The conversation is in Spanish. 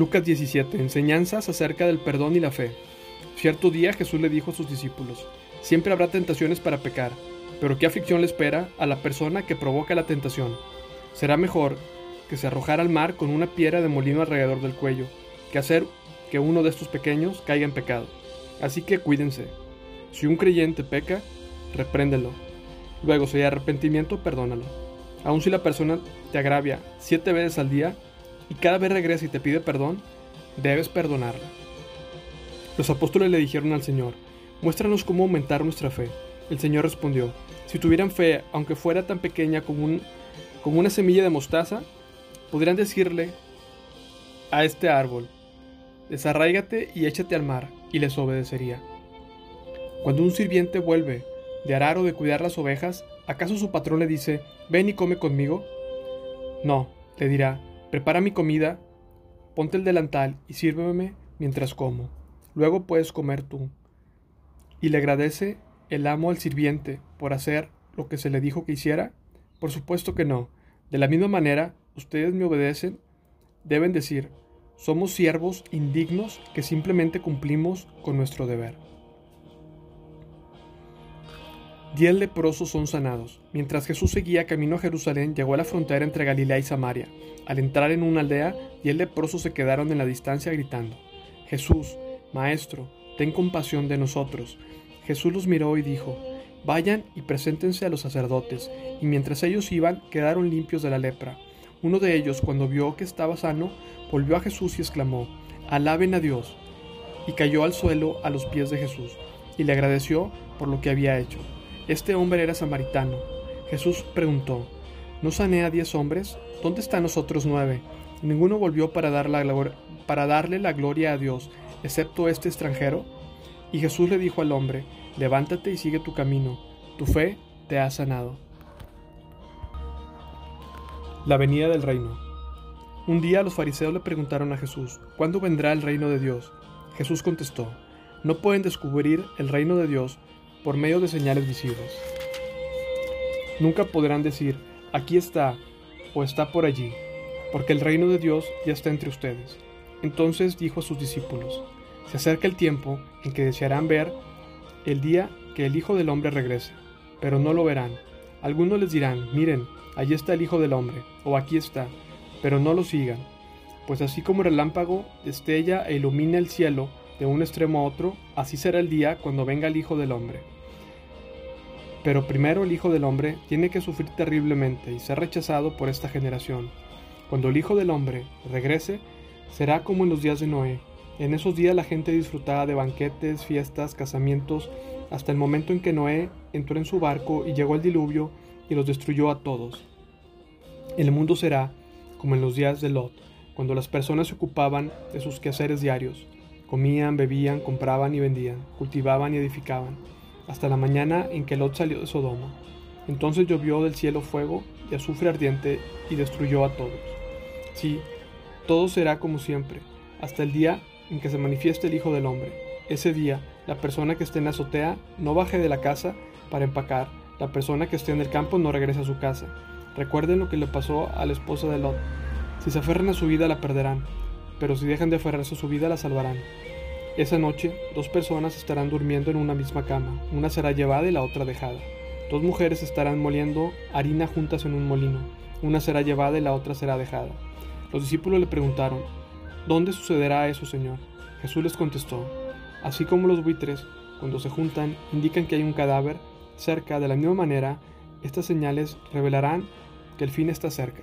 Lucas 17. Enseñanzas acerca del perdón y la fe. Cierto día Jesús le dijo a sus discípulos, Siempre habrá tentaciones para pecar, pero ¿qué aflicción le espera a la persona que provoca la tentación? Será mejor que se arrojara al mar con una piedra de molino alrededor del cuello, que hacer que uno de estos pequeños caiga en pecado. Así que cuídense. Si un creyente peca, repréndelo. Luego, si hay arrepentimiento, perdónalo. Aun si la persona te agravia siete veces al día, y cada vez regresa y te pide perdón, debes perdonarla. Los apóstoles le dijeron al Señor, muéstranos cómo aumentar nuestra fe. El Señor respondió, si tuvieran fe, aunque fuera tan pequeña como, un, como una semilla de mostaza, podrían decirle a este árbol, desarráigate y échate al mar, y les obedecería. Cuando un sirviente vuelve de arar o de cuidar las ovejas, ¿acaso su patrón le dice, ven y come conmigo? No, le dirá, Prepara mi comida, ponte el delantal y sírveme mientras como. Luego puedes comer tú. ¿Y le agradece el amo al sirviente por hacer lo que se le dijo que hiciera? Por supuesto que no. De la misma manera, ustedes me obedecen, deben decir, somos siervos indignos que simplemente cumplimos con nuestro deber. Diez leprosos son sanados. Mientras Jesús seguía camino a Jerusalén, llegó a la frontera entre Galilea y Samaria. Al entrar en una aldea, diez leprosos se quedaron en la distancia gritando, Jesús, Maestro, ten compasión de nosotros. Jesús los miró y dijo, Vayan y preséntense a los sacerdotes. Y mientras ellos iban, quedaron limpios de la lepra. Uno de ellos, cuando vio que estaba sano, volvió a Jesús y exclamó, Alaben a Dios. Y cayó al suelo a los pies de Jesús, y le agradeció por lo que había hecho. Este hombre era samaritano. Jesús preguntó, ¿no sané a diez hombres? ¿Dónde están los otros nueve? Ninguno volvió para, dar la para darle la gloria a Dios, excepto este extranjero. Y Jesús le dijo al hombre, levántate y sigue tu camino, tu fe te ha sanado. La venida del reino. Un día los fariseos le preguntaron a Jesús, ¿cuándo vendrá el reino de Dios? Jesús contestó, no pueden descubrir el reino de Dios por medio de señales visibles. Nunca podrán decir, aquí está o está por allí, porque el reino de Dios ya está entre ustedes. Entonces dijo a sus discípulos, se acerca el tiempo en que desearán ver el día que el Hijo del Hombre regrese, pero no lo verán. Algunos les dirán, miren, allí está el Hijo del Hombre, o aquí está, pero no lo sigan, pues así como el relámpago destella e ilumina el cielo, de un extremo a otro, así será el día cuando venga el Hijo del Hombre. Pero primero el Hijo del Hombre tiene que sufrir terriblemente y ser rechazado por esta generación. Cuando el Hijo del Hombre regrese, será como en los días de Noé. En esos días la gente disfrutaba de banquetes, fiestas, casamientos, hasta el momento en que Noé entró en su barco y llegó el diluvio y los destruyó a todos. El mundo será como en los días de Lot, cuando las personas se ocupaban de sus quehaceres diarios. Comían, bebían, compraban y vendían, cultivaban y edificaban, hasta la mañana en que Lot salió de Sodoma. Entonces llovió del cielo fuego y azufre ardiente y destruyó a todos. Sí, todo será como siempre, hasta el día en que se manifieste el Hijo del Hombre. Ese día, la persona que esté en la azotea no baje de la casa para empacar, la persona que esté en el campo no regrese a su casa. Recuerden lo que le pasó a la esposa de Lot. Si se aferran a su vida la perderán, pero si dejan de aferrarse a su vida la salvarán. Esa noche, dos personas estarán durmiendo en una misma cama, una será llevada y la otra dejada. Dos mujeres estarán moliendo harina juntas en un molino, una será llevada y la otra será dejada. Los discípulos le preguntaron, ¿Dónde sucederá eso, Señor? Jesús les contestó, así como los buitres, cuando se juntan, indican que hay un cadáver cerca, de la misma manera, estas señales revelarán que el fin está cerca.